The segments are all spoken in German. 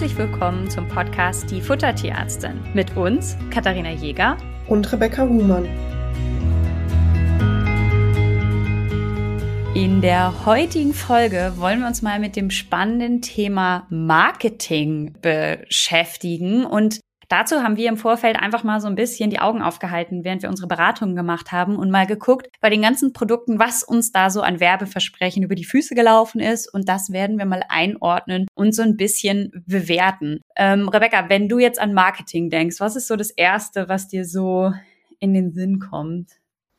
herzlich willkommen zum Podcast Die Futtertierärztin mit uns, Katharina Jäger und Rebecca Huhmann. In der heutigen Folge wollen wir uns mal mit dem spannenden Thema Marketing beschäftigen und Dazu haben wir im Vorfeld einfach mal so ein bisschen die Augen aufgehalten, während wir unsere Beratungen gemacht haben und mal geguckt bei den ganzen Produkten, was uns da so an Werbeversprechen über die Füße gelaufen ist. Und das werden wir mal einordnen und so ein bisschen bewerten. Ähm, Rebecca, wenn du jetzt an Marketing denkst, was ist so das Erste, was dir so in den Sinn kommt?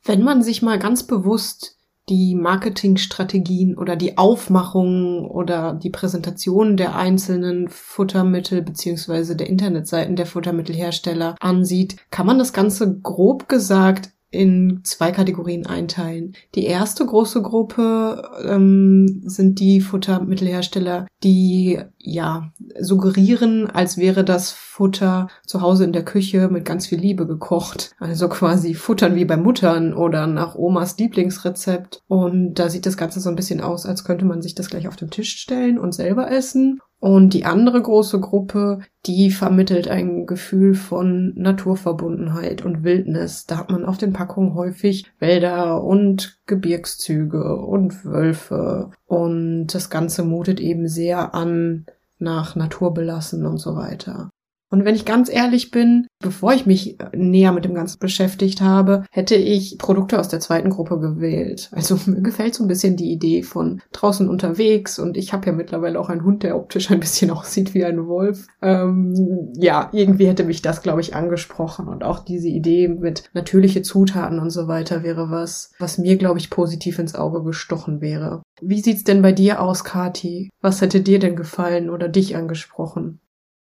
Wenn man sich mal ganz bewusst die Marketingstrategien oder die Aufmachung oder die Präsentation der einzelnen Futtermittel beziehungsweise der Internetseiten der Futtermittelhersteller ansieht, kann man das Ganze grob gesagt in zwei Kategorien einteilen. Die erste große Gruppe ähm, sind die Futtermittelhersteller, die ja suggerieren, als wäre das Futter zu Hause in der Küche mit ganz viel Liebe gekocht. Also quasi futtern wie bei Muttern oder nach Omas Lieblingsrezept. Und da sieht das Ganze so ein bisschen aus, als könnte man sich das gleich auf den Tisch stellen und selber essen. Und die andere große Gruppe, die vermittelt ein Gefühl von Naturverbundenheit und Wildnis. Da hat man auf den Packungen häufig Wälder und Gebirgszüge und Wölfe. Und das Ganze mutet eben sehr an nach Naturbelassen und so weiter. Und wenn ich ganz ehrlich bin, bevor ich mich näher mit dem Ganzen beschäftigt habe, hätte ich Produkte aus der zweiten Gruppe gewählt. Also mir gefällt so ein bisschen die Idee von draußen unterwegs und ich habe ja mittlerweile auch einen Hund, der optisch ein bisschen aussieht wie ein Wolf. Ähm, ja, irgendwie hätte mich das, glaube ich, angesprochen und auch diese Idee mit natürliche Zutaten und so weiter wäre was, was mir, glaube ich, positiv ins Auge gestochen wäre. Wie sieht's denn bei dir aus, Kati? Was hätte dir denn gefallen oder dich angesprochen?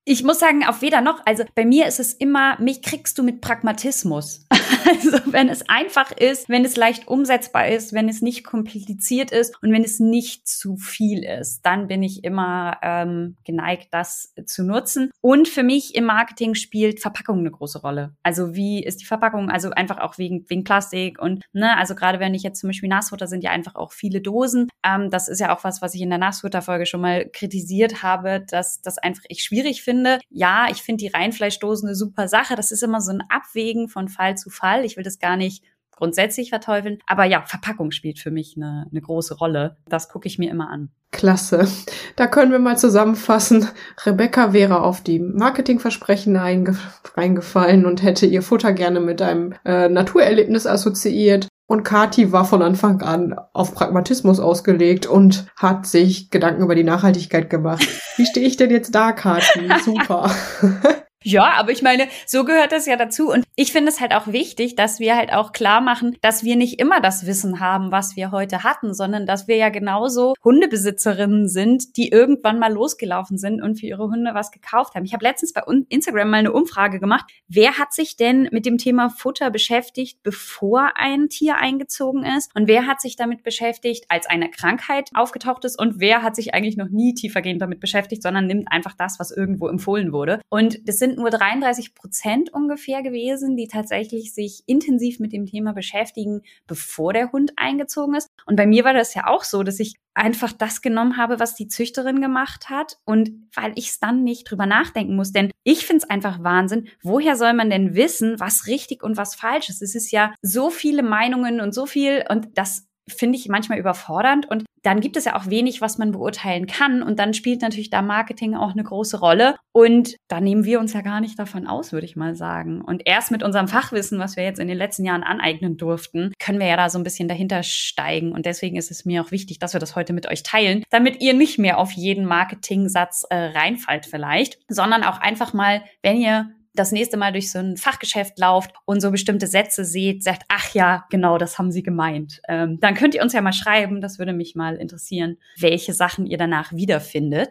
Ich muss sagen, auf weder noch. Also bei mir ist es immer, mich kriegst du mit Pragmatismus. Also wenn es einfach ist, wenn es leicht umsetzbar ist, wenn es nicht kompliziert ist und wenn es nicht zu viel ist, dann bin ich immer ähm, geneigt, das zu nutzen. Und für mich im Marketing spielt Verpackung eine große Rolle. Also wie ist die Verpackung? Also einfach auch wegen, wegen Plastik und ne, also gerade wenn ich jetzt zum Beispiel Nassfutter sind ja einfach auch viele Dosen. Ähm, das ist ja auch was, was ich in der Nassfutterfolge schon mal kritisiert habe, dass das einfach ich schwierig finde. Ja, ich finde die Reinfleischdosen eine super Sache. Das ist immer so ein Abwägen von Fall zu Fall. Fall. Ich will das gar nicht grundsätzlich verteufeln. Aber ja, Verpackung spielt für mich eine, eine große Rolle. Das gucke ich mir immer an. Klasse. Da können wir mal zusammenfassen. Rebecca wäre auf die Marketingversprechen reingefallen und hätte ihr Futter gerne mit einem äh, Naturerlebnis assoziiert. Und Kati war von Anfang an auf Pragmatismus ausgelegt und hat sich Gedanken über die Nachhaltigkeit gemacht. Wie stehe ich denn jetzt da, Kati? Super. Ja, aber ich meine, so gehört das ja dazu. Und ich finde es halt auch wichtig, dass wir halt auch klar machen, dass wir nicht immer das Wissen haben, was wir heute hatten, sondern dass wir ja genauso Hundebesitzerinnen sind, die irgendwann mal losgelaufen sind und für ihre Hunde was gekauft haben. Ich habe letztens bei Instagram mal eine Umfrage gemacht. Wer hat sich denn mit dem Thema Futter beschäftigt, bevor ein Tier eingezogen ist? Und wer hat sich damit beschäftigt, als eine Krankheit aufgetaucht ist? Und wer hat sich eigentlich noch nie tiefergehend damit beschäftigt, sondern nimmt einfach das, was irgendwo empfohlen wurde? Und das sind sind nur 33 Prozent ungefähr gewesen, die tatsächlich sich intensiv mit dem Thema beschäftigen, bevor der Hund eingezogen ist. Und bei mir war das ja auch so, dass ich einfach das genommen habe, was die Züchterin gemacht hat und weil ich es dann nicht drüber nachdenken muss. Denn ich finde es einfach Wahnsinn, woher soll man denn wissen, was richtig und was falsch ist? Es ist ja so viele Meinungen und so viel und das finde ich manchmal überfordernd. Und dann gibt es ja auch wenig, was man beurteilen kann. Und dann spielt natürlich da Marketing auch eine große Rolle. Und da nehmen wir uns ja gar nicht davon aus, würde ich mal sagen. Und erst mit unserem Fachwissen, was wir jetzt in den letzten Jahren aneignen durften, können wir ja da so ein bisschen dahinter steigen. Und deswegen ist es mir auch wichtig, dass wir das heute mit euch teilen, damit ihr nicht mehr auf jeden Marketing-Satz äh, reinfallt vielleicht, sondern auch einfach mal, wenn ihr das nächste Mal durch so ein Fachgeschäft lauft und so bestimmte Sätze seht, sagt, ach ja, genau, das haben sie gemeint. Ähm, dann könnt ihr uns ja mal schreiben, das würde mich mal interessieren, welche Sachen ihr danach wiederfindet.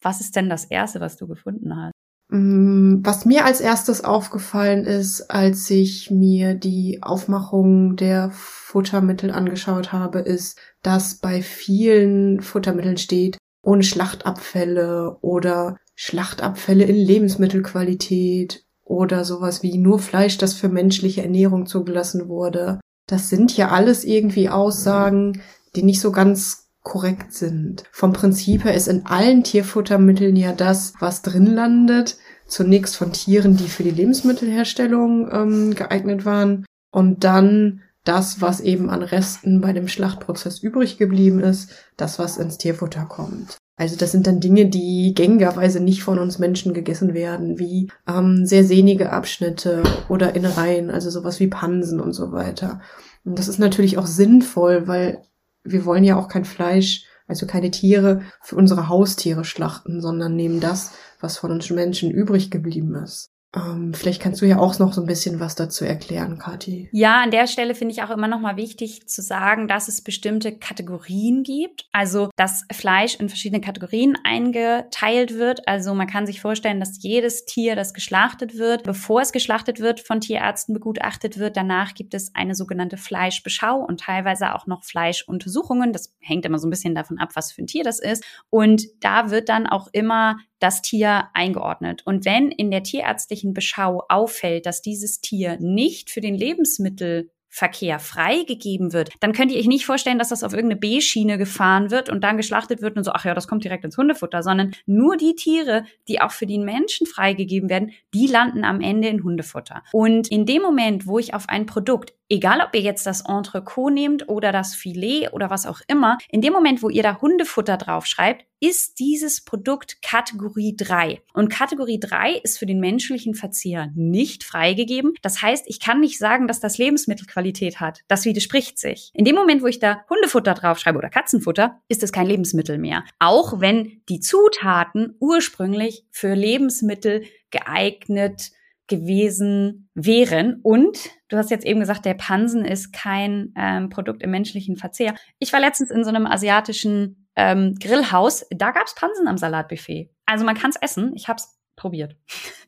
Was ist denn das Erste, was du gefunden hast? Mm, was mir als erstes aufgefallen ist, als ich mir die Aufmachung der Futtermittel angeschaut habe, ist, dass bei vielen Futtermitteln steht, ohne Schlachtabfälle oder Schlachtabfälle in Lebensmittelqualität oder sowas wie nur Fleisch, das für menschliche Ernährung zugelassen wurde. Das sind ja alles irgendwie Aussagen, die nicht so ganz korrekt sind. Vom Prinzip her ist in allen Tierfuttermitteln ja das, was drin landet, zunächst von Tieren, die für die Lebensmittelherstellung ähm, geeignet waren und dann das, was eben an Resten bei dem Schlachtprozess übrig geblieben ist, das, was ins Tierfutter kommt. Also das sind dann Dinge, die gängigerweise nicht von uns Menschen gegessen werden, wie ähm, sehr sehnige Abschnitte oder Innereien, also sowas wie Pansen und so weiter. Und das ist natürlich auch sinnvoll, weil wir wollen ja auch kein Fleisch, also keine Tiere für unsere Haustiere schlachten, sondern nehmen das, was von uns Menschen übrig geblieben ist. Ähm, vielleicht kannst du ja auch noch so ein bisschen was dazu erklären, Kathi. Ja, an der Stelle finde ich auch immer noch mal wichtig zu sagen, dass es bestimmte Kategorien gibt. Also, dass Fleisch in verschiedene Kategorien eingeteilt wird. Also, man kann sich vorstellen, dass jedes Tier, das geschlachtet wird, bevor es geschlachtet wird, von Tierärzten begutachtet wird. Danach gibt es eine sogenannte Fleischbeschau und teilweise auch noch Fleischuntersuchungen. Das hängt immer so ein bisschen davon ab, was für ein Tier das ist. Und da wird dann auch immer das Tier eingeordnet. Und wenn in der tierärztlichen Beschau auffällt, dass dieses Tier nicht für den Lebensmittel Verkehr freigegeben wird, dann könnt ihr euch nicht vorstellen, dass das auf irgendeine B-Schiene gefahren wird und dann geschlachtet wird und so, ach ja, das kommt direkt ins Hundefutter, sondern nur die Tiere, die auch für den Menschen freigegeben werden, die landen am Ende in Hundefutter. Und in dem Moment, wo ich auf ein Produkt egal ob ihr jetzt das Entrecot nehmt oder das Filet oder was auch immer, in dem Moment, wo ihr da Hundefutter draufschreibt, ist dieses Produkt Kategorie 3. Und Kategorie 3 ist für den menschlichen Verzehr nicht freigegeben. Das heißt, ich kann nicht sagen, dass das Lebensmittelqualität hat. Das widerspricht sich. In dem Moment, wo ich da Hundefutter draufschreibe oder Katzenfutter, ist es kein Lebensmittel mehr. Auch wenn die Zutaten ursprünglich für Lebensmittel geeignet gewesen wären. Und du hast jetzt eben gesagt, der Pansen ist kein ähm, Produkt im menschlichen Verzehr. Ich war letztens in so einem asiatischen ähm, Grillhaus. Da gab's Pansen am Salatbuffet. Also man kann's essen. Ich hab's probiert.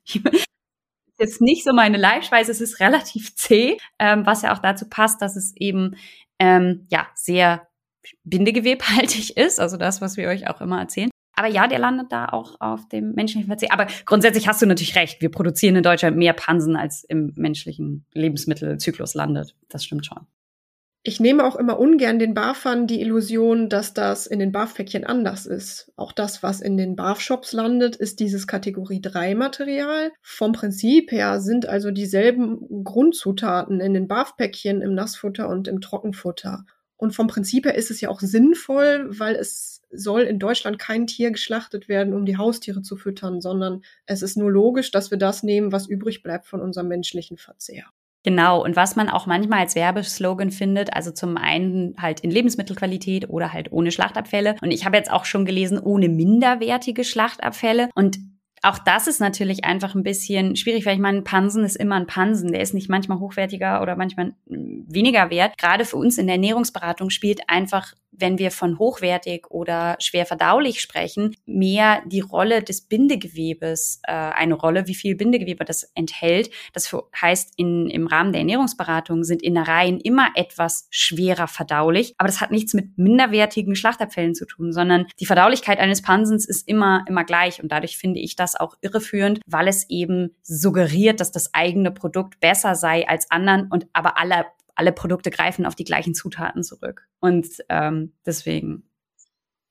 jetzt nicht so meine Leibspeise, es ist relativ zäh, ähm, was ja auch dazu passt, dass es eben ähm, ja sehr bindegewebhaltig ist, also das, was wir euch auch immer erzählen. Aber ja, der landet da auch auf dem menschlichen Verzehr. Aber grundsätzlich hast du natürlich recht. Wir produzieren in Deutschland mehr Pansen, als im menschlichen Lebensmittelzyklus landet. Das stimmt schon. Ich nehme auch immer ungern den Barfern die Illusion, dass das in den Barfpäckchen anders ist. Auch das, was in den Barfshops landet, ist dieses Kategorie 3 Material. Vom Prinzip her sind also dieselben Grundzutaten in den Barfpäckchen, im Nassfutter und im Trockenfutter. Und vom Prinzip her ist es ja auch sinnvoll, weil es soll in Deutschland kein Tier geschlachtet werden, um die Haustiere zu füttern, sondern es ist nur logisch, dass wir das nehmen, was übrig bleibt von unserem menschlichen Verzehr. Genau, und was man auch manchmal als Werbeslogan findet, also zum einen halt in Lebensmittelqualität oder halt ohne Schlachtabfälle. Und ich habe jetzt auch schon gelesen, ohne minderwertige Schlachtabfälle. Und auch das ist natürlich einfach ein bisschen schwierig, weil ich meine, ein Pansen ist immer ein Pansen. Der ist nicht manchmal hochwertiger oder manchmal weniger wert. Gerade für uns in der Ernährungsberatung spielt einfach wenn wir von hochwertig oder schwer verdaulich sprechen, mehr die Rolle des Bindegewebes äh, eine Rolle, wie viel Bindegewebe das enthält. Das heißt, in, im Rahmen der Ernährungsberatung sind Innereien immer etwas schwerer verdaulich, aber das hat nichts mit minderwertigen Schlachtabfällen zu tun, sondern die Verdaulichkeit eines Pansens ist immer, immer gleich und dadurch finde ich das auch irreführend, weil es eben suggeriert, dass das eigene Produkt besser sei als anderen und aber alle alle Produkte greifen auf die gleichen Zutaten zurück. Und ähm, deswegen.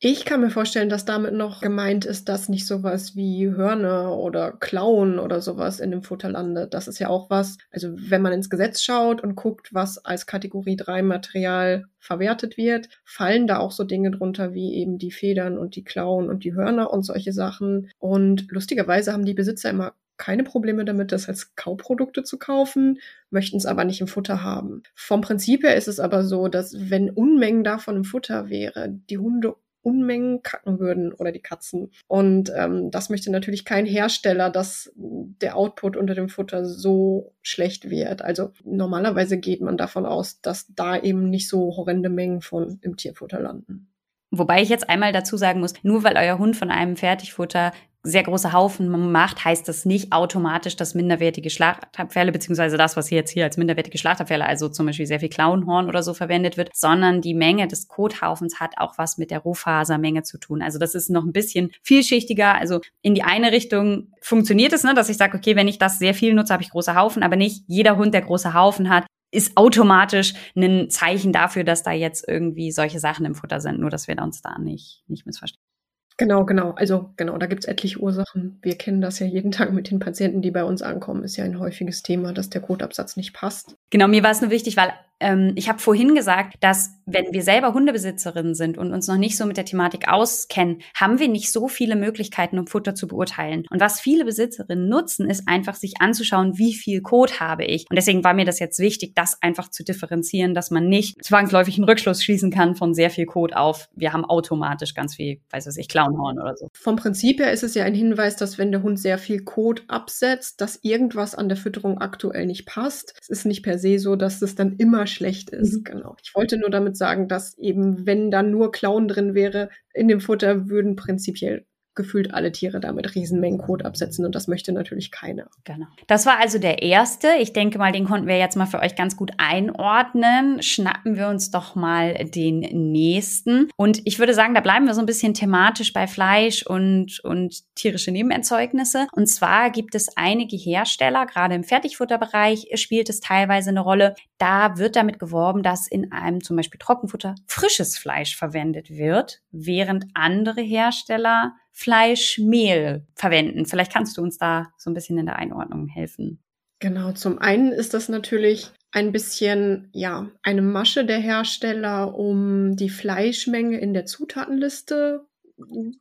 Ich kann mir vorstellen, dass damit noch gemeint ist, dass nicht sowas wie Hörner oder Klauen oder sowas in dem Futter landet. Das ist ja auch was, also wenn man ins Gesetz schaut und guckt, was als Kategorie 3 Material verwertet wird, fallen da auch so Dinge drunter wie eben die Federn und die Klauen und die Hörner und solche Sachen. Und lustigerweise haben die Besitzer immer keine Probleme damit, das als Kauprodukte zu kaufen, möchten es aber nicht im Futter haben. Vom Prinzip her ist es aber so, dass wenn Unmengen davon im Futter wäre, die Hunde Unmengen kacken würden oder die Katzen. Und ähm, das möchte natürlich kein Hersteller, dass der Output unter dem Futter so schlecht wird. Also normalerweise geht man davon aus, dass da eben nicht so horrende Mengen von im Tierfutter landen. Wobei ich jetzt einmal dazu sagen muss, nur weil euer Hund von einem Fertigfutter sehr große Haufen macht, heißt das nicht automatisch, dass minderwertige Schlachtabfälle, beziehungsweise das, was hier jetzt hier als minderwertige Schlachtabfälle, also zum Beispiel sehr viel Klauenhorn oder so verwendet wird, sondern die Menge des Kothaufens hat auch was mit der Rohfasermenge zu tun. Also das ist noch ein bisschen vielschichtiger. Also in die eine Richtung funktioniert es, ne, dass ich sage, okay, wenn ich das sehr viel nutze, habe ich große Haufen, aber nicht jeder Hund, der große Haufen hat, ist automatisch ein Zeichen dafür, dass da jetzt irgendwie solche Sachen im Futter sind, nur dass wir uns da nicht, nicht missverstehen. Genau, genau. Also genau, da gibt's etliche Ursachen. Wir kennen das ja jeden Tag mit den Patienten, die bei uns ankommen. Ist ja ein häufiges Thema, dass der Kotabsatz nicht passt. Genau, mir war es nur wichtig, weil ähm, ich habe vorhin gesagt, dass wenn wir selber Hundebesitzerinnen sind und uns noch nicht so mit der Thematik auskennen, haben wir nicht so viele Möglichkeiten, um Futter zu beurteilen. Und was viele Besitzerinnen nutzen, ist einfach sich anzuschauen, wie viel Code habe ich. Und deswegen war mir das jetzt wichtig, das einfach zu differenzieren, dass man nicht zwangsläufig einen Rückschluss schließen kann von sehr viel Code auf, wir haben automatisch ganz viel, weiß ich, Clownhorn oder so. Vom Prinzip her ist es ja ein Hinweis, dass wenn der Hund sehr viel Code absetzt, dass irgendwas an der Fütterung aktuell nicht passt. Es ist nicht per se so, dass es dann immer schlecht ist. Mhm. Genau. Ich wollte nur damit sagen, dass eben, wenn da nur Clown drin wäre, in dem Futter würden prinzipiell gefühlt alle Tiere damit Riesenmengen Kot absetzen und das möchte natürlich keiner. Genau. Das war also der erste. Ich denke mal, den konnten wir jetzt mal für euch ganz gut einordnen. Schnappen wir uns doch mal den nächsten. Und ich würde sagen, da bleiben wir so ein bisschen thematisch bei Fleisch und, und tierische Nebenerzeugnisse. Und zwar gibt es einige Hersteller, gerade im Fertigfutterbereich spielt es teilweise eine Rolle. Da wird damit geworben, dass in einem zum Beispiel Trockenfutter frisches Fleisch verwendet wird, während andere Hersteller Fleischmehl verwenden. Vielleicht kannst du uns da so ein bisschen in der Einordnung helfen. Genau, zum einen ist das natürlich ein bisschen, ja, eine Masche der Hersteller, um die Fleischmenge in der Zutatenliste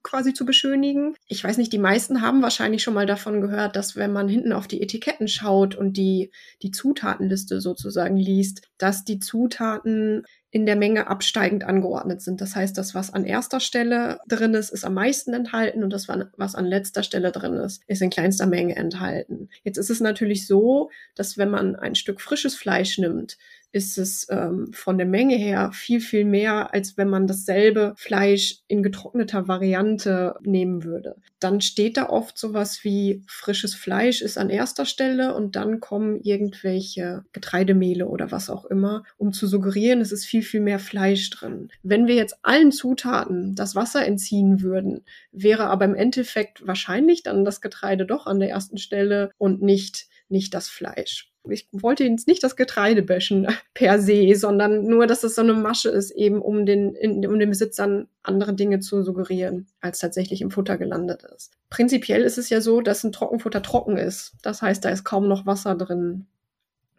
quasi zu beschönigen. Ich weiß nicht, die meisten haben wahrscheinlich schon mal davon gehört, dass wenn man hinten auf die Etiketten schaut und die, die Zutatenliste sozusagen liest, dass die Zutaten in der Menge absteigend angeordnet sind. Das heißt, das, was an erster Stelle drin ist, ist am meisten enthalten und das, was an letzter Stelle drin ist, ist in kleinster Menge enthalten. Jetzt ist es natürlich so, dass wenn man ein Stück frisches Fleisch nimmt, ist es ähm, von der Menge her viel, viel mehr, als wenn man dasselbe Fleisch in getrockneter Variante nehmen würde. Dann steht da oft sowas wie frisches Fleisch ist an erster Stelle und dann kommen irgendwelche Getreidemehle oder was auch immer, um zu suggerieren, es ist viel, viel mehr Fleisch drin. Wenn wir jetzt allen Zutaten das Wasser entziehen würden, wäre aber im Endeffekt wahrscheinlich dann das Getreide doch an der ersten Stelle und nicht, nicht das Fleisch ich wollte jetzt nicht das Getreide bashen per se, sondern nur, dass es so eine Masche ist, eben um den, in, um den Besitzern andere Dinge zu suggerieren, als tatsächlich im Futter gelandet ist. Prinzipiell ist es ja so, dass ein Trockenfutter trocken ist. Das heißt, da ist kaum noch Wasser drin.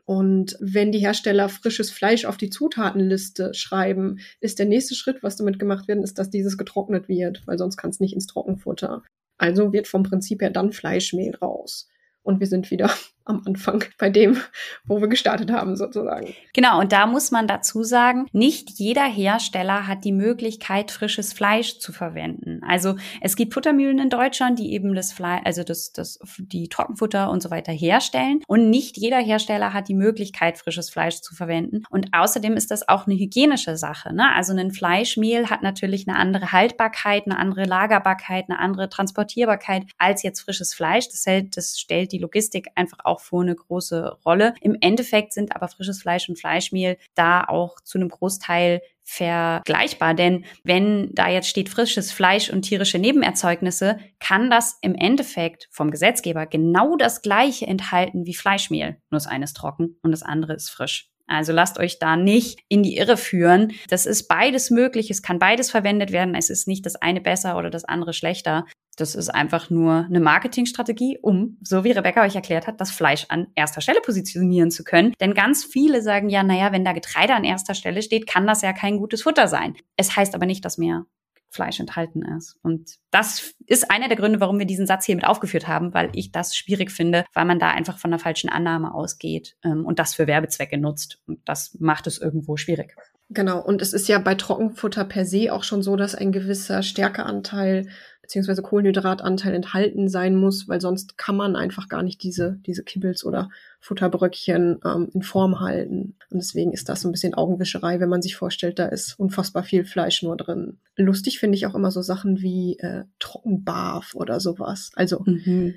Und wenn die Hersteller frisches Fleisch auf die Zutatenliste schreiben, ist der nächste Schritt, was damit gemacht wird, ist, dass dieses getrocknet wird, weil sonst kann es nicht ins Trockenfutter. Also wird vom Prinzip her dann Fleischmehl raus und wir sind wieder am Anfang bei dem, wo wir gestartet haben, sozusagen. Genau, und da muss man dazu sagen, nicht jeder Hersteller hat die Möglichkeit, frisches Fleisch zu verwenden. Also es gibt Futtermühlen in Deutschland, die eben das Fleisch, also das, das, die Trockenfutter und so weiter herstellen. Und nicht jeder Hersteller hat die Möglichkeit, frisches Fleisch zu verwenden. Und außerdem ist das auch eine hygienische Sache. Ne? Also ein Fleischmehl hat natürlich eine andere Haltbarkeit, eine andere Lagerbarkeit, eine andere Transportierbarkeit als jetzt frisches Fleisch. Das, hält, das stellt die Logistik einfach auch vor eine große Rolle. Im Endeffekt sind aber frisches Fleisch und Fleischmehl da auch zu einem Großteil vergleichbar. Denn wenn da jetzt steht frisches Fleisch und tierische Nebenerzeugnisse, kann das im Endeffekt vom Gesetzgeber genau das gleiche enthalten wie Fleischmehl. Nur das eine ist trocken und das andere ist frisch. Also lasst euch da nicht in die Irre führen. Das ist beides möglich. Es kann beides verwendet werden. Es ist nicht das eine besser oder das andere schlechter. Das ist einfach nur eine Marketingstrategie, um, so wie Rebecca euch erklärt hat, das Fleisch an erster Stelle positionieren zu können. Denn ganz viele sagen ja, naja, wenn da Getreide an erster Stelle steht, kann das ja kein gutes Futter sein. Es heißt aber nicht, dass mehr Fleisch enthalten ist. Und das ist einer der Gründe, warum wir diesen Satz hier mit aufgeführt haben, weil ich das schwierig finde, weil man da einfach von einer falschen Annahme ausgeht ähm, und das für Werbezwecke nutzt. Und das macht es irgendwo schwierig. Genau, und es ist ja bei Trockenfutter per se auch schon so, dass ein gewisser Stärkeanteil beziehungsweise Kohlenhydratanteil enthalten sein muss, weil sonst kann man einfach gar nicht diese, diese Kibbles oder Futterbröckchen ähm, in Form halten. Und deswegen ist das so ein bisschen Augenwischerei, wenn man sich vorstellt, da ist unfassbar viel Fleisch nur drin. Lustig finde ich auch immer so Sachen wie äh, Trockenbarf oder sowas. Also mhm.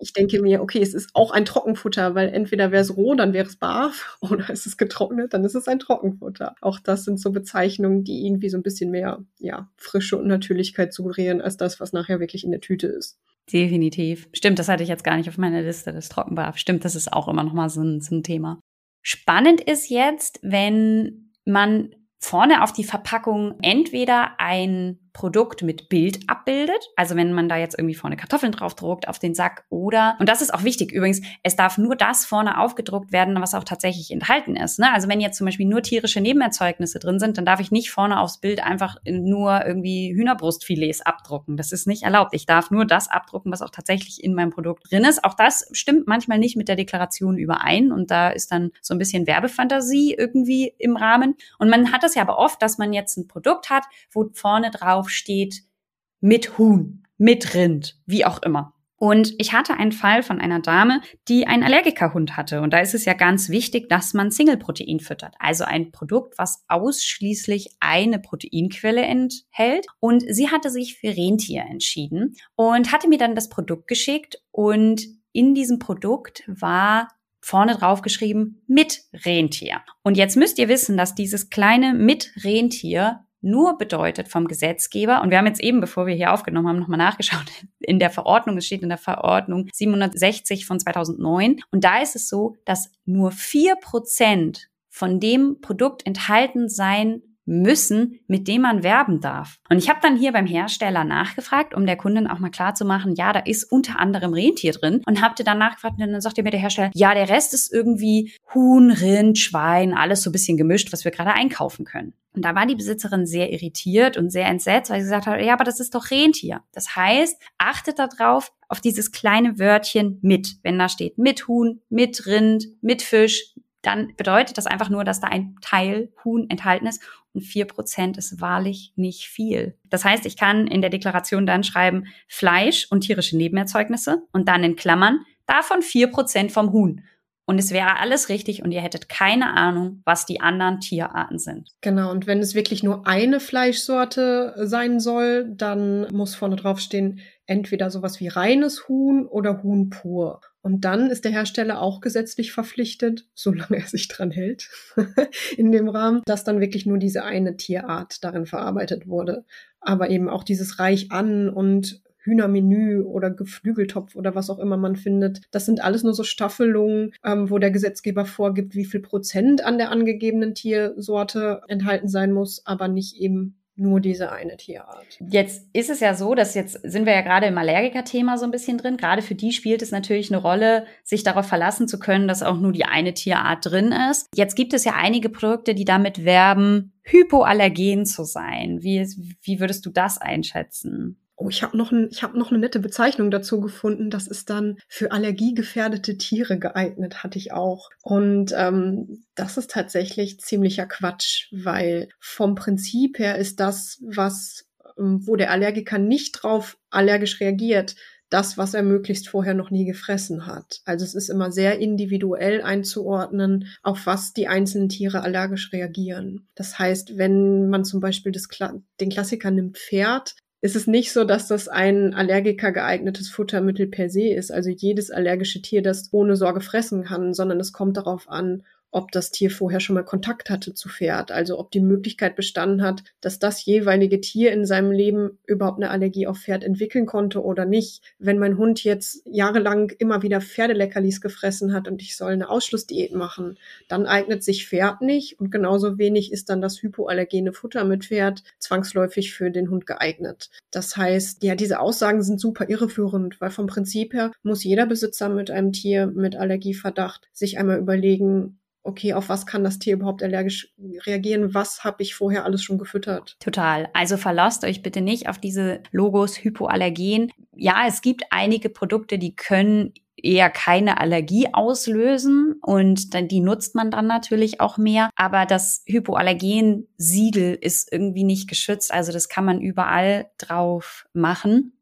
ich denke mir, okay, es ist auch ein Trockenfutter, weil entweder wäre es roh, dann wäre es Barf, oder ist es getrocknet, dann ist es ein Trockenfutter. Auch das sind so Bezeichnungen, die irgendwie so ein bisschen mehr ja, Frische und Natürlichkeit suggerieren, als das, was nachher wirklich in der Tüte ist. Definitiv. Stimmt, das hatte ich jetzt gar nicht auf meiner Liste, das Trockenbarf. Stimmt, das ist auch immer noch mal so ein, so ein Thema. Spannend ist jetzt, wenn man vorne auf die Verpackung entweder ein Produkt mit Bild abbildet. Also wenn man da jetzt irgendwie vorne Kartoffeln drauf druckt auf den Sack oder, und das ist auch wichtig übrigens, es darf nur das vorne aufgedruckt werden, was auch tatsächlich enthalten ist. Ne? Also wenn jetzt zum Beispiel nur tierische Nebenerzeugnisse drin sind, dann darf ich nicht vorne aufs Bild einfach nur irgendwie Hühnerbrustfilets abdrucken. Das ist nicht erlaubt. Ich darf nur das abdrucken, was auch tatsächlich in meinem Produkt drin ist. Auch das stimmt manchmal nicht mit der Deklaration überein und da ist dann so ein bisschen Werbefantasie irgendwie im Rahmen. Und man hat das ja aber oft, dass man jetzt ein Produkt hat, wo vorne drauf drauf steht mit Huhn, mit Rind, wie auch immer. Und ich hatte einen Fall von einer Dame, die einen Allergikerhund hatte. Und da ist es ja ganz wichtig, dass man Single-Protein füttert. Also ein Produkt, was ausschließlich eine Proteinquelle enthält. Und sie hatte sich für Rentier entschieden und hatte mir dann das Produkt geschickt. Und in diesem Produkt war vorne drauf geschrieben mit Rentier. Und jetzt müsst ihr wissen, dass dieses kleine mit Rentier nur bedeutet vom Gesetzgeber, und wir haben jetzt eben, bevor wir hier aufgenommen haben, nochmal nachgeschaut, in der Verordnung, es steht in der Verordnung 760 von 2009, und da ist es so, dass nur vier Prozent von dem Produkt enthalten sein müssen, mit dem man werben darf. Und ich habe dann hier beim Hersteller nachgefragt, um der Kundin auch mal klar zu machen, ja, da ist unter anderem Rentier drin und habe dann nachgefragt und dann sagte mir der Hersteller, ja, der Rest ist irgendwie Huhn, Rind, Schwein, alles so ein bisschen gemischt, was wir gerade einkaufen können. Und da war die Besitzerin sehr irritiert und sehr entsetzt, weil sie gesagt hat, ja, aber das ist doch Rentier. Das heißt, achtet darauf, auf dieses kleine Wörtchen mit. Wenn da steht mit Huhn, mit Rind, mit Fisch, dann bedeutet das einfach nur, dass da ein Teil Huhn enthalten ist und vier Prozent ist wahrlich nicht viel. Das heißt, ich kann in der Deklaration dann schreiben Fleisch und tierische Nebenerzeugnisse und dann in Klammern davon vier Prozent vom Huhn. Und es wäre alles richtig und ihr hättet keine Ahnung, was die anderen Tierarten sind. Genau, und wenn es wirklich nur eine Fleischsorte sein soll, dann muss vorne drauf stehen, entweder sowas wie reines Huhn oder Huhn pur. Und dann ist der Hersteller auch gesetzlich verpflichtet, solange er sich dran hält, in dem Rahmen, dass dann wirklich nur diese eine Tierart darin verarbeitet wurde. Aber eben auch dieses Reich an und Hühnermenü oder Geflügeltopf oder was auch immer man findet. Das sind alles nur so Staffelungen, ähm, wo der Gesetzgeber vorgibt, wie viel Prozent an der angegebenen Tiersorte enthalten sein muss, aber nicht eben nur diese eine Tierart. Jetzt ist es ja so, dass jetzt sind wir ja gerade im Allergiker-Thema so ein bisschen drin. Gerade für die spielt es natürlich eine Rolle, sich darauf verlassen zu können, dass auch nur die eine Tierart drin ist. Jetzt gibt es ja einige Produkte, die damit werben, hypoallergen zu sein. Wie, wie würdest du das einschätzen? Oh, ich habe noch, ein, ich hab noch eine nette Bezeichnung dazu gefunden. Das ist dann für allergiegefährdete Tiere geeignet, hatte ich auch. Und ähm, das ist tatsächlich ziemlicher Quatsch, weil vom Prinzip her ist das, was, ähm, wo der Allergiker nicht drauf allergisch reagiert, das, was er möglichst vorher noch nie gefressen hat. Also es ist immer sehr individuell einzuordnen, auf was die einzelnen Tiere allergisch reagieren. Das heißt, wenn man zum Beispiel das, den Klassiker nimmt Pferd, ist es nicht so, dass das ein Allergiker geeignetes Futtermittel per se ist, also jedes allergische Tier, das ohne Sorge fressen kann, sondern es kommt darauf an, ob das Tier vorher schon mal Kontakt hatte zu Pferd, also ob die Möglichkeit bestanden hat, dass das jeweilige Tier in seinem Leben überhaupt eine Allergie auf Pferd entwickeln konnte oder nicht. Wenn mein Hund jetzt jahrelang immer wieder Pferdeleckerlis gefressen hat und ich soll eine Ausschlussdiät machen, dann eignet sich Pferd nicht und genauso wenig ist dann das hypoallergene Futter mit Pferd zwangsläufig für den Hund geeignet. Das heißt, ja, diese Aussagen sind super irreführend, weil vom Prinzip her muss jeder Besitzer mit einem Tier mit Allergieverdacht sich einmal überlegen, okay, auf was kann das Tier überhaupt allergisch reagieren? Was habe ich vorher alles schon gefüttert? Total. Also verlasst euch bitte nicht auf diese Logos Hypoallergen. Ja, es gibt einige Produkte, die können eher keine Allergie auslösen und dann, die nutzt man dann natürlich auch mehr. Aber das Hypoallergen-Siegel ist irgendwie nicht geschützt. Also das kann man überall drauf machen.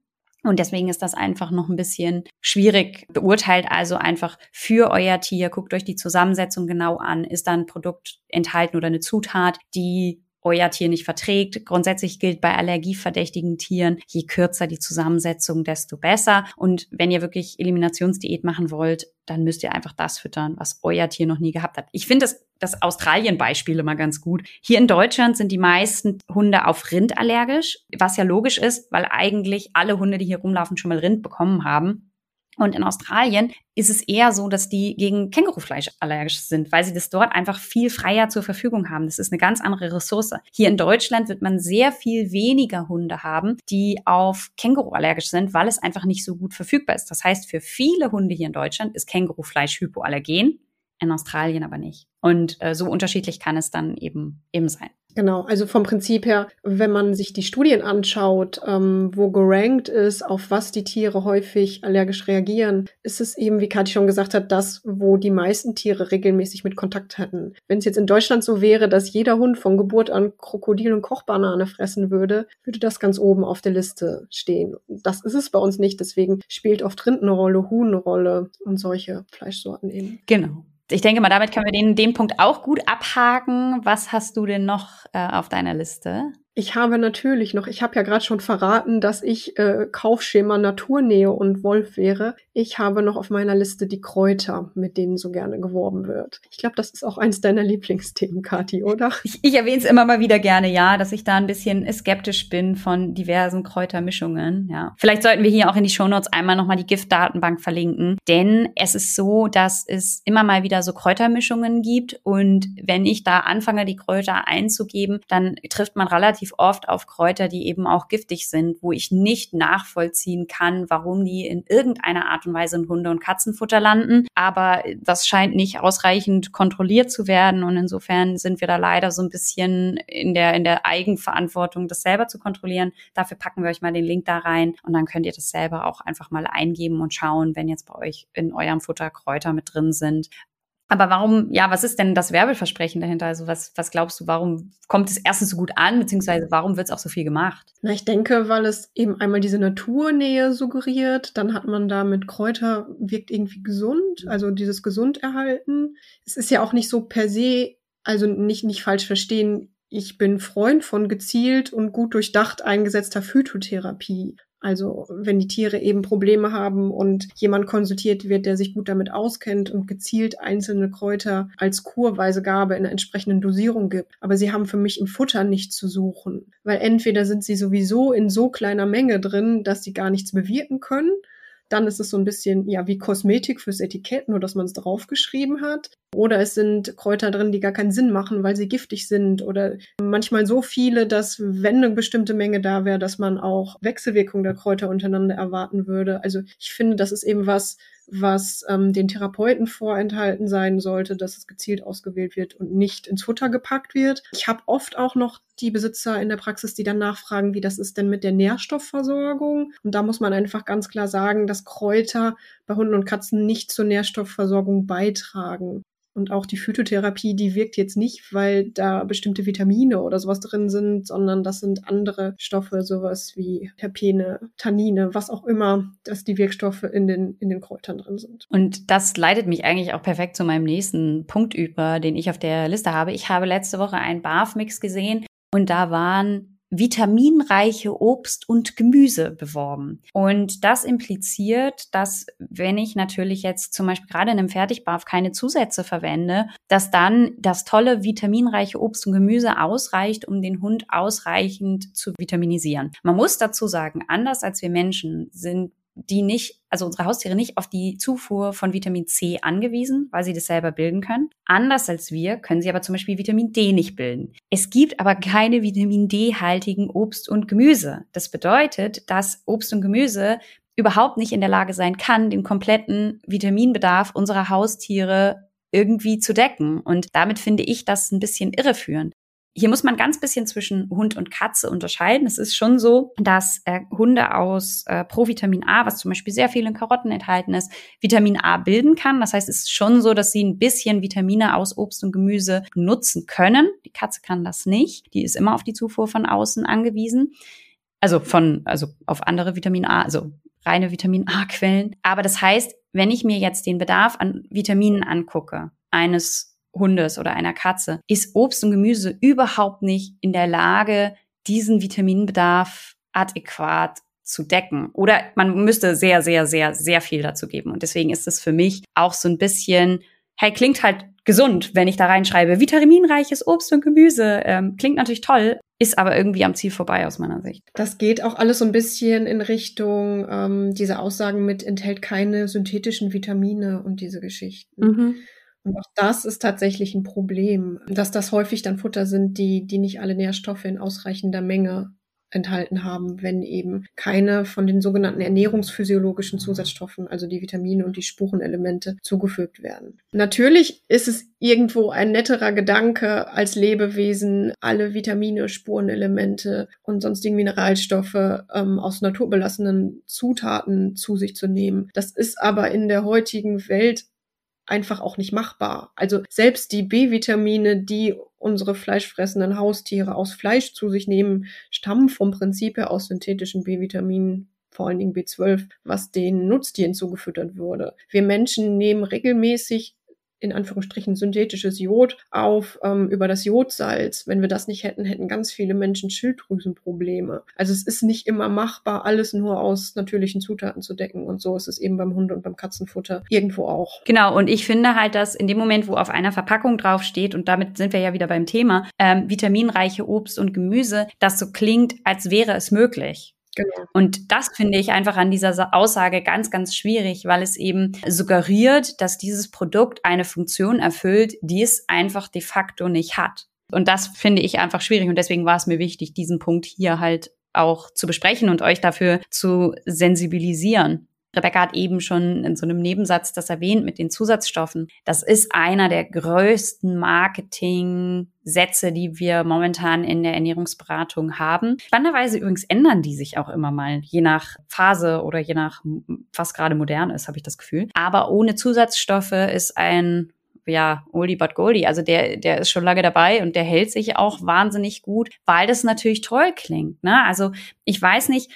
Und deswegen ist das einfach noch ein bisschen schwierig. Beurteilt also einfach für euer Tier, guckt euch die Zusammensetzung genau an. Ist da ein Produkt enthalten oder eine Zutat, die euer Tier nicht verträgt. Grundsätzlich gilt bei allergieverdächtigen Tieren, je kürzer die Zusammensetzung, desto besser. Und wenn ihr wirklich Eliminationsdiät machen wollt, dann müsst ihr einfach das füttern, was euer Tier noch nie gehabt hat. Ich finde das, das Australien-Beispiel immer ganz gut. Hier in Deutschland sind die meisten Hunde auf Rind allergisch, was ja logisch ist, weil eigentlich alle Hunde, die hier rumlaufen, schon mal Rind bekommen haben. Und in Australien ist es eher so, dass die gegen Kängurufleisch allergisch sind, weil sie das dort einfach viel freier zur Verfügung haben. Das ist eine ganz andere Ressource. Hier in Deutschland wird man sehr viel weniger Hunde haben, die auf Känguru allergisch sind, weil es einfach nicht so gut verfügbar ist. Das heißt, für viele Hunde hier in Deutschland ist Kängurufleisch hypoallergen, in Australien aber nicht. Und äh, so unterschiedlich kann es dann eben eben sein. Genau, also vom Prinzip her, wenn man sich die Studien anschaut, ähm, wo gerankt ist, auf was die Tiere häufig allergisch reagieren, ist es eben, wie Kathi schon gesagt hat, das, wo die meisten Tiere regelmäßig mit Kontakt hatten. Wenn es jetzt in Deutschland so wäre, dass jeder Hund von Geburt an Krokodil und Kochbanane fressen würde, würde das ganz oben auf der Liste stehen. Das ist es bei uns nicht, deswegen spielt oft Rind eine Rolle, Huhn eine Rolle und solche Fleischsorten eben. Genau ich denke mal, damit können wir den, den Punkt auch gut abhaken. Was hast du denn noch äh, auf deiner Liste? Ich habe natürlich noch, ich habe ja gerade schon verraten, dass ich äh, Kaufschema Naturnähe und Wolf wäre. Ich habe noch auf meiner Liste die Kräuter, mit denen so gerne geworben wird. Ich glaube, das ist auch eins deiner Lieblingsthemen, Kathi, oder? Ich, ich erwähne es immer mal wieder gerne, ja, dass ich da ein bisschen skeptisch bin von diversen Kräutermischungen. Ja, vielleicht sollten wir hier auch in die Shownotes einmal nochmal die Giftdatenbank verlinken, denn es ist so, dass es immer mal wieder so Kräutermischungen gibt und wenn ich da anfange, die Kräuter einzugeben, dann trifft man relativ relativ oft auf Kräuter, die eben auch giftig sind, wo ich nicht nachvollziehen kann, warum die in irgendeiner Art und Weise in Hunde- und Katzenfutter landen. Aber das scheint nicht ausreichend kontrolliert zu werden. Und insofern sind wir da leider so ein bisschen in der, in der Eigenverantwortung, das selber zu kontrollieren. Dafür packen wir euch mal den Link da rein und dann könnt ihr das selber auch einfach mal eingeben und schauen, wenn jetzt bei euch in eurem Futter Kräuter mit drin sind. Aber warum, ja, was ist denn das Werbeversprechen dahinter? Also was, was glaubst du, warum kommt es erstens so gut an, beziehungsweise warum wird es auch so viel gemacht? Na, ich denke, weil es eben einmal diese Naturnähe suggeriert, dann hat man da mit Kräuter, wirkt irgendwie gesund, also dieses Gesunderhalten. Es ist ja auch nicht so per se, also nicht, nicht falsch verstehen, ich bin Freund von gezielt und gut durchdacht eingesetzter Phytotherapie. Also wenn die Tiere eben Probleme haben und jemand konsultiert wird, der sich gut damit auskennt und gezielt einzelne Kräuter als kurweise Gabe in einer entsprechenden Dosierung gibt. Aber sie haben für mich im Futter nichts zu suchen, weil entweder sind sie sowieso in so kleiner Menge drin, dass sie gar nichts bewirken können, dann ist es so ein bisschen ja wie Kosmetik fürs Etikett, nur dass man es draufgeschrieben hat. Oder es sind Kräuter drin, die gar keinen Sinn machen, weil sie giftig sind. Oder manchmal so viele, dass wenn eine bestimmte Menge da wäre, dass man auch Wechselwirkungen der Kräuter untereinander erwarten würde. Also ich finde, das ist eben was, was ähm, den Therapeuten vorenthalten sein sollte, dass es gezielt ausgewählt wird und nicht ins Futter gepackt wird. Ich habe oft auch noch die Besitzer in der Praxis, die dann nachfragen, wie das ist denn mit der Nährstoffversorgung. Und da muss man einfach ganz klar sagen, dass Kräuter bei Hunden und Katzen nicht zur Nährstoffversorgung beitragen. Und auch die Phytotherapie, die wirkt jetzt nicht, weil da bestimmte Vitamine oder sowas drin sind, sondern das sind andere Stoffe, sowas wie Terpene, Tannine, was auch immer, dass die Wirkstoffe in den, in den Kräutern drin sind. Und das leitet mich eigentlich auch perfekt zu meinem nächsten Punkt über, den ich auf der Liste habe. Ich habe letzte Woche einen Barf-Mix gesehen und da waren vitaminreiche Obst und Gemüse beworben. Und das impliziert, dass wenn ich natürlich jetzt zum Beispiel gerade in einem Fertigbarf keine Zusätze verwende, dass dann das tolle vitaminreiche Obst und Gemüse ausreicht, um den Hund ausreichend zu vitaminisieren. Man muss dazu sagen, anders als wir Menschen sind die nicht, also unsere Haustiere nicht auf die Zufuhr von Vitamin C angewiesen, weil sie das selber bilden können. Anders als wir können sie aber zum Beispiel Vitamin D nicht bilden. Es gibt aber keine Vitamin D-haltigen Obst und Gemüse. Das bedeutet, dass Obst und Gemüse überhaupt nicht in der Lage sein kann, den kompletten Vitaminbedarf unserer Haustiere irgendwie zu decken. Und damit finde ich das ein bisschen irreführend. Hier muss man ganz bisschen zwischen Hund und Katze unterscheiden. Es ist schon so, dass äh, Hunde aus äh, Provitamin A, was zum Beispiel sehr viel in Karotten enthalten ist, Vitamin A bilden kann. Das heißt, es ist schon so, dass sie ein bisschen Vitamine aus Obst und Gemüse nutzen können. Die Katze kann das nicht. Die ist immer auf die Zufuhr von außen angewiesen. Also von, also auf andere Vitamin A, also reine Vitamin A-Quellen. Aber das heißt, wenn ich mir jetzt den Bedarf an Vitaminen angucke, eines Hundes oder einer Katze, ist Obst und Gemüse überhaupt nicht in der Lage, diesen Vitaminbedarf adäquat zu decken. Oder man müsste sehr, sehr, sehr, sehr viel dazu geben. Und deswegen ist es für mich auch so ein bisschen, hey, klingt halt gesund, wenn ich da reinschreibe, vitaminreiches Obst und Gemüse. Ähm, klingt natürlich toll, ist aber irgendwie am Ziel vorbei aus meiner Sicht. Das geht auch alles so ein bisschen in Richtung ähm, diese Aussagen mit enthält keine synthetischen Vitamine und diese Geschichten. Mhm. Und auch das ist tatsächlich ein Problem, dass das häufig dann Futter sind, die, die nicht alle Nährstoffe in ausreichender Menge enthalten haben, wenn eben keine von den sogenannten ernährungsphysiologischen Zusatzstoffen, also die Vitamine und die Spurenelemente, zugefügt werden. Natürlich ist es irgendwo ein netterer Gedanke als Lebewesen, alle Vitamine, Spurenelemente und sonstigen Mineralstoffe ähm, aus naturbelassenen Zutaten zu sich zu nehmen. Das ist aber in der heutigen Welt einfach auch nicht machbar. Also selbst die B-Vitamine, die unsere fleischfressenden Haustiere aus Fleisch zu sich nehmen, stammen vom Prinzip her aus synthetischen B-Vitaminen, vor allen Dingen B12, was den Nutztieren zugefüttert wurde. Wir Menschen nehmen regelmäßig in Anführungsstrichen synthetisches Jod auf ähm, über das Jodsalz. Wenn wir das nicht hätten, hätten ganz viele Menschen Schilddrüsenprobleme. Also es ist nicht immer machbar, alles nur aus natürlichen Zutaten zu decken und so ist es eben beim Hunde- und beim Katzenfutter irgendwo auch. Genau, und ich finde halt, dass in dem Moment, wo auf einer Verpackung draufsteht, und damit sind wir ja wieder beim Thema, ähm, vitaminreiche Obst und Gemüse, das so klingt, als wäre es möglich. Genau. Und das finde ich einfach an dieser Aussage ganz, ganz schwierig, weil es eben suggeriert, dass dieses Produkt eine Funktion erfüllt, die es einfach de facto nicht hat. Und das finde ich einfach schwierig und deswegen war es mir wichtig, diesen Punkt hier halt auch zu besprechen und euch dafür zu sensibilisieren. Rebecca hat eben schon in so einem Nebensatz das erwähnt mit den Zusatzstoffen. Das ist einer der größten Marketing-Sätze, die wir momentan in der Ernährungsberatung haben. Spannenderweise übrigens ändern die sich auch immer mal, je nach Phase oder je nach, was gerade modern ist, habe ich das Gefühl. Aber ohne Zusatzstoffe ist ein ja, Oldie but Goldie. Also der, der ist schon lange dabei und der hält sich auch wahnsinnig gut, weil das natürlich toll klingt. Ne? Also ich weiß nicht,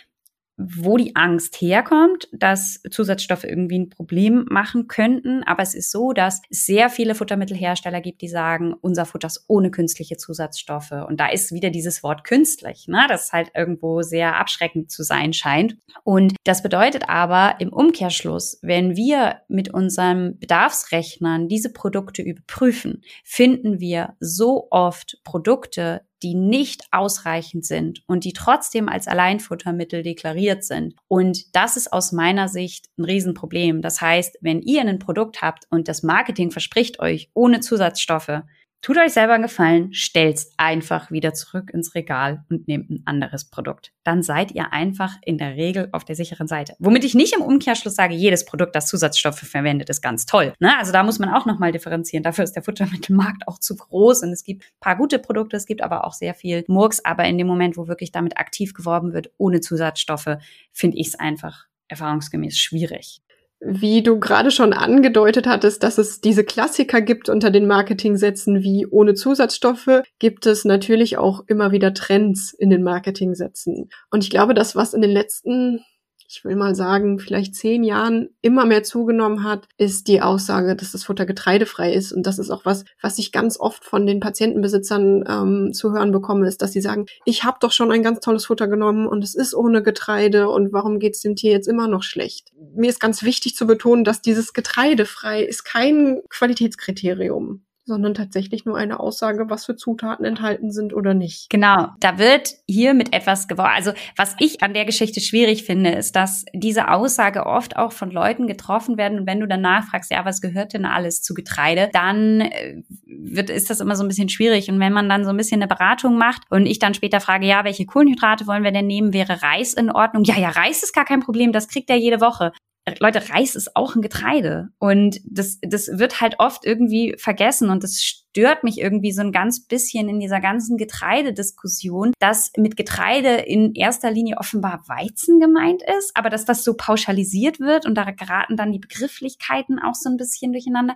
wo die Angst herkommt, dass Zusatzstoffe irgendwie ein Problem machen könnten. Aber es ist so, dass es sehr viele Futtermittelhersteller gibt, die sagen, unser Futter ist ohne künstliche Zusatzstoffe. Und da ist wieder dieses Wort künstlich, ne? das halt irgendwo sehr abschreckend zu sein scheint. Und das bedeutet aber im Umkehrschluss, wenn wir mit unseren Bedarfsrechnern diese Produkte überprüfen, finden wir so oft Produkte, die nicht ausreichend sind und die trotzdem als Alleinfuttermittel deklariert sind. Und das ist aus meiner Sicht ein Riesenproblem. Das heißt, wenn ihr ein Produkt habt und das Marketing verspricht euch ohne Zusatzstoffe, Tut euch selber einen Gefallen, stellt's einfach wieder zurück ins Regal und nehmt ein anderes Produkt. Dann seid ihr einfach in der Regel auf der sicheren Seite. Womit ich nicht im Umkehrschluss sage, jedes Produkt, das Zusatzstoffe verwendet, ist ganz toll. Ne? Also da muss man auch nochmal differenzieren. Dafür ist der Futtermittelmarkt auch zu groß und es gibt paar gute Produkte, es gibt aber auch sehr viel Murks. Aber in dem Moment, wo wirklich damit aktiv geworben wird, ohne Zusatzstoffe, finde ich es einfach erfahrungsgemäß schwierig wie du gerade schon angedeutet hattest, dass es diese Klassiker gibt unter den Marketingsätzen wie ohne Zusatzstoffe, gibt es natürlich auch immer wieder Trends in den Marketingsätzen. Und ich glaube, das, was in den letzten ich will mal sagen, vielleicht zehn Jahren immer mehr zugenommen hat, ist die Aussage, dass das Futter getreidefrei ist. Und das ist auch was, was ich ganz oft von den Patientenbesitzern ähm, zu hören bekomme, ist, dass sie sagen, ich habe doch schon ein ganz tolles Futter genommen und es ist ohne Getreide und warum geht es dem Tier jetzt immer noch schlecht? Mir ist ganz wichtig zu betonen, dass dieses getreidefrei ist kein Qualitätskriterium sondern tatsächlich nur eine Aussage, was für Zutaten enthalten sind oder nicht. Genau, da wird hier mit etwas geworben. Also was ich an der Geschichte schwierig finde, ist, dass diese Aussage oft auch von Leuten getroffen werden. Und wenn du dann nachfragst, ja, was gehört denn alles zu Getreide, dann äh, wird, ist das immer so ein bisschen schwierig. Und wenn man dann so ein bisschen eine Beratung macht und ich dann später frage, ja, welche Kohlenhydrate wollen wir denn nehmen? Wäre Reis in Ordnung? Ja, ja, Reis ist gar kein Problem, das kriegt er jede Woche. Leute, Reis ist auch ein Getreide. Und das, das wird halt oft irgendwie vergessen und das stört mich irgendwie so ein ganz bisschen in dieser ganzen Getreidediskussion, dass mit Getreide in erster Linie offenbar Weizen gemeint ist, aber dass das so pauschalisiert wird und da geraten dann die Begrifflichkeiten auch so ein bisschen durcheinander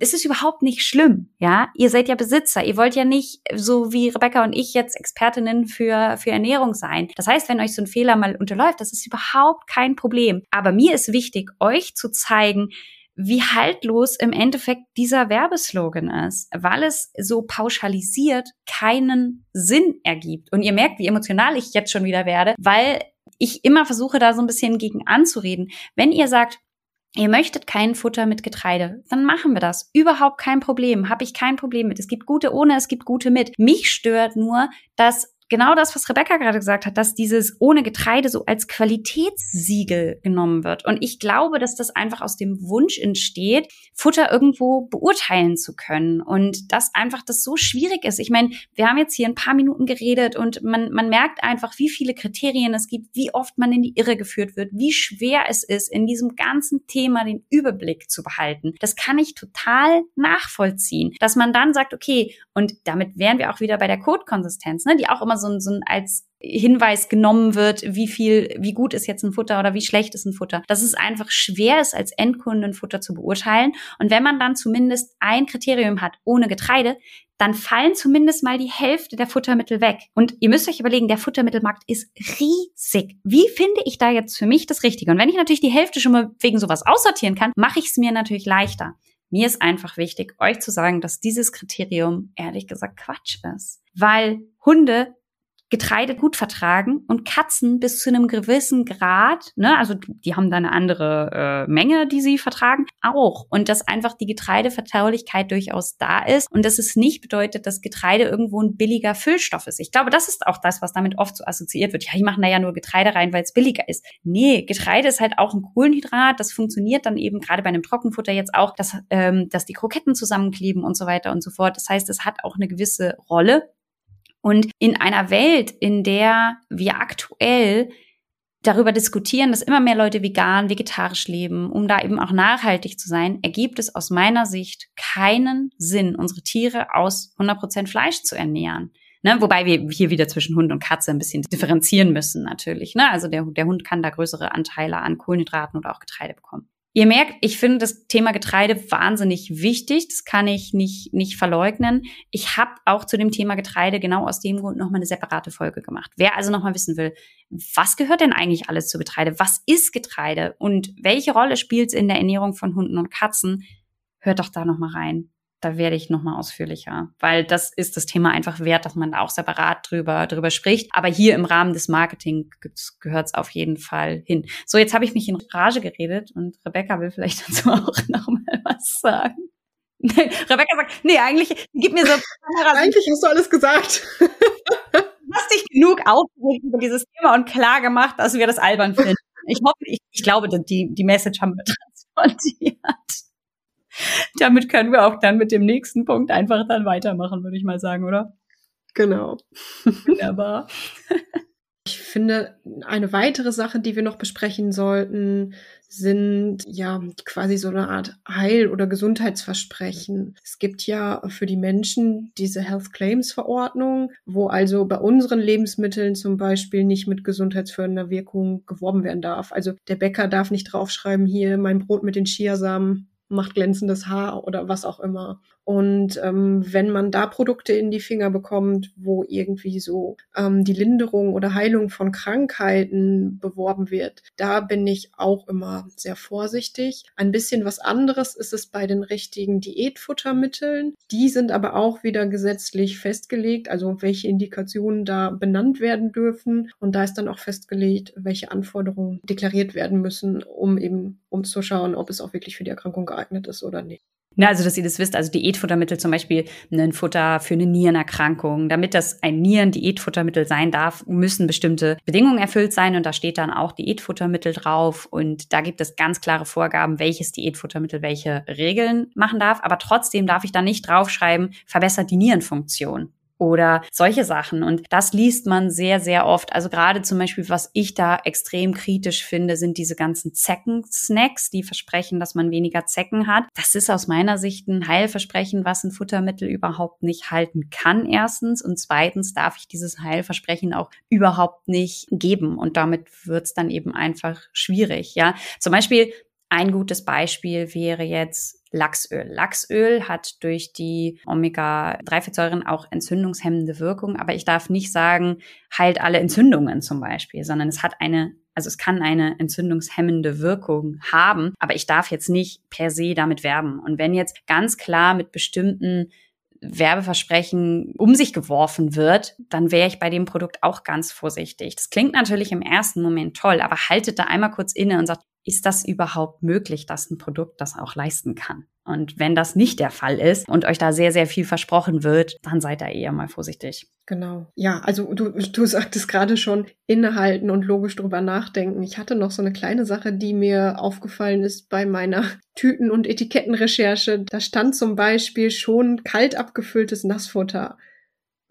es ist überhaupt nicht schlimm, ja. Ihr seid ja Besitzer. Ihr wollt ja nicht so wie Rebecca und ich jetzt Expertinnen für, für Ernährung sein. Das heißt, wenn euch so ein Fehler mal unterläuft, das ist überhaupt kein Problem. Aber mir ist wichtig, euch zu zeigen, wie haltlos im Endeffekt dieser Werbeslogan ist, weil es so pauschalisiert keinen Sinn ergibt. Und ihr merkt, wie emotional ich jetzt schon wieder werde, weil ich immer versuche, da so ein bisschen gegen anzureden. Wenn ihr sagt, Ihr möchtet kein Futter mit Getreide, dann machen wir das. Überhaupt kein Problem, habe ich kein Problem mit. Es gibt gute ohne, es gibt gute mit. Mich stört nur, dass genau das, was Rebecca gerade gesagt hat, dass dieses ohne Getreide so als Qualitätssiegel genommen wird. Und ich glaube, dass das einfach aus dem Wunsch entsteht, Futter irgendwo beurteilen zu können. Und dass einfach das so schwierig ist. Ich meine, wir haben jetzt hier ein paar Minuten geredet und man, man merkt einfach, wie viele Kriterien es gibt, wie oft man in die Irre geführt wird, wie schwer es ist, in diesem ganzen Thema den Überblick zu behalten. Das kann ich total nachvollziehen. Dass man dann sagt, okay, und damit wären wir auch wieder bei der Codekonsistenz, ne, die auch immer so so, so ein als Hinweis genommen wird, wie viel, wie gut ist jetzt ein Futter oder wie schlecht ist ein Futter. Dass es einfach schwer ist, als Endkunde ein Futter zu beurteilen. Und wenn man dann zumindest ein Kriterium hat, ohne Getreide, dann fallen zumindest mal die Hälfte der Futtermittel weg. Und ihr müsst euch überlegen, der Futtermittelmarkt ist riesig. Wie finde ich da jetzt für mich das Richtige? Und wenn ich natürlich die Hälfte schon mal wegen sowas aussortieren kann, mache ich es mir natürlich leichter. Mir ist einfach wichtig, euch zu sagen, dass dieses Kriterium ehrlich gesagt Quatsch ist. Weil Hunde Getreide gut vertragen und Katzen bis zu einem gewissen Grad, ne, also die haben da eine andere äh, Menge, die sie vertragen, auch. Und dass einfach die Getreidevertraulichkeit durchaus da ist und dass es nicht bedeutet, dass Getreide irgendwo ein billiger Füllstoff ist. Ich glaube, das ist auch das, was damit oft so assoziiert wird. Ja, die machen da ja nur Getreide rein, weil es billiger ist. Nee, Getreide ist halt auch ein Kohlenhydrat. Das funktioniert dann eben gerade bei einem Trockenfutter jetzt auch, dass, ähm, dass die Kroketten zusammenkleben und so weiter und so fort. Das heißt, es hat auch eine gewisse Rolle. Und in einer Welt, in der wir aktuell darüber diskutieren, dass immer mehr Leute vegan, vegetarisch leben, um da eben auch nachhaltig zu sein, ergibt es aus meiner Sicht keinen Sinn, unsere Tiere aus 100% Fleisch zu ernähren. Ne, wobei wir hier wieder zwischen Hund und Katze ein bisschen differenzieren müssen natürlich. Ne? Also der, der Hund kann da größere Anteile an Kohlenhydraten oder auch Getreide bekommen. Ihr merkt, ich finde das Thema Getreide wahnsinnig wichtig. Das kann ich nicht, nicht verleugnen. Ich habe auch zu dem Thema Getreide genau aus dem Grund nochmal eine separate Folge gemacht. Wer also nochmal wissen will, was gehört denn eigentlich alles zu Getreide? Was ist Getreide? Und welche Rolle spielt es in der Ernährung von Hunden und Katzen? Hört doch da nochmal rein da werde ich nochmal ausführlicher, weil das ist das Thema einfach wert, dass man da auch separat drüber, drüber spricht. Aber hier im Rahmen des Marketing gehört es auf jeden Fall hin. So, jetzt habe ich mich in Rage geredet und Rebecca will vielleicht dazu auch nochmal was sagen. Rebecca sagt, nee, eigentlich, gib mir so. eigentlich hast du alles gesagt. Du hast dich genug aufgeregt über dieses Thema und klar gemacht, dass wir das albern finden. Ich hoffe, ich, ich glaube, die, die Message haben wir transportiert. Damit können wir auch dann mit dem nächsten Punkt einfach dann weitermachen, würde ich mal sagen, oder? Genau. Wunderbar. Ich finde, eine weitere Sache, die wir noch besprechen sollten, sind ja quasi so eine Art Heil- oder Gesundheitsversprechen. Es gibt ja für die Menschen diese Health Claims Verordnung, wo also bei unseren Lebensmitteln zum Beispiel nicht mit gesundheitsfördernder Wirkung geworben werden darf. Also der Bäcker darf nicht draufschreiben, hier mein Brot mit den Chiasamen macht glänzendes Haar oder was auch immer. Und ähm, wenn man da Produkte in die Finger bekommt, wo irgendwie so ähm, die Linderung oder Heilung von Krankheiten beworben wird, da bin ich auch immer sehr vorsichtig. Ein bisschen was anderes ist es bei den richtigen Diätfuttermitteln. Die sind aber auch wieder gesetzlich festgelegt, also welche Indikationen da benannt werden dürfen. Und da ist dann auch festgelegt, welche Anforderungen deklariert werden müssen, um eben um zu schauen, ob es auch wirklich für die Erkrankung geeignet ist oder nicht. Na, also, dass ihr das wisst, also Diätfuttermittel zum Beispiel ein Futter für eine Nierenerkrankung. Damit das ein Nieren-Diätfuttermittel sein darf, müssen bestimmte Bedingungen erfüllt sein und da steht dann auch Diätfuttermittel drauf und da gibt es ganz klare Vorgaben, welches Diätfuttermittel welche Regeln machen darf. Aber trotzdem darf ich da nicht draufschreiben, verbessert die Nierenfunktion oder solche Sachen. Und das liest man sehr, sehr oft. Also gerade zum Beispiel, was ich da extrem kritisch finde, sind diese ganzen Zecken-Snacks, die versprechen, dass man weniger Zecken hat. Das ist aus meiner Sicht ein Heilversprechen, was ein Futtermittel überhaupt nicht halten kann, erstens. Und zweitens darf ich dieses Heilversprechen auch überhaupt nicht geben. Und damit wird es dann eben einfach schwierig. Ja, zum Beispiel ein gutes Beispiel wäre jetzt Lachsöl. Lachsöl hat durch die Omega-3-Fettsäuren auch entzündungshemmende Wirkung, aber ich darf nicht sagen, heilt alle Entzündungen zum Beispiel, sondern es hat eine also es kann eine entzündungshemmende Wirkung haben, aber ich darf jetzt nicht per se damit werben. Und wenn jetzt ganz klar mit bestimmten Werbeversprechen um sich geworfen wird, dann wäre ich bei dem Produkt auch ganz vorsichtig. Das klingt natürlich im ersten Moment toll, aber haltet da einmal kurz inne und sagt, ist das überhaupt möglich, dass ein Produkt das auch leisten kann? Und wenn das nicht der Fall ist und euch da sehr, sehr viel versprochen wird, dann seid da eher mal vorsichtig. Genau. Ja, also du, du sagtest gerade schon, innehalten und logisch drüber nachdenken. Ich hatte noch so eine kleine Sache, die mir aufgefallen ist bei meiner Tüten- und Etikettenrecherche. Da stand zum Beispiel schon kalt abgefülltes Nassfutter.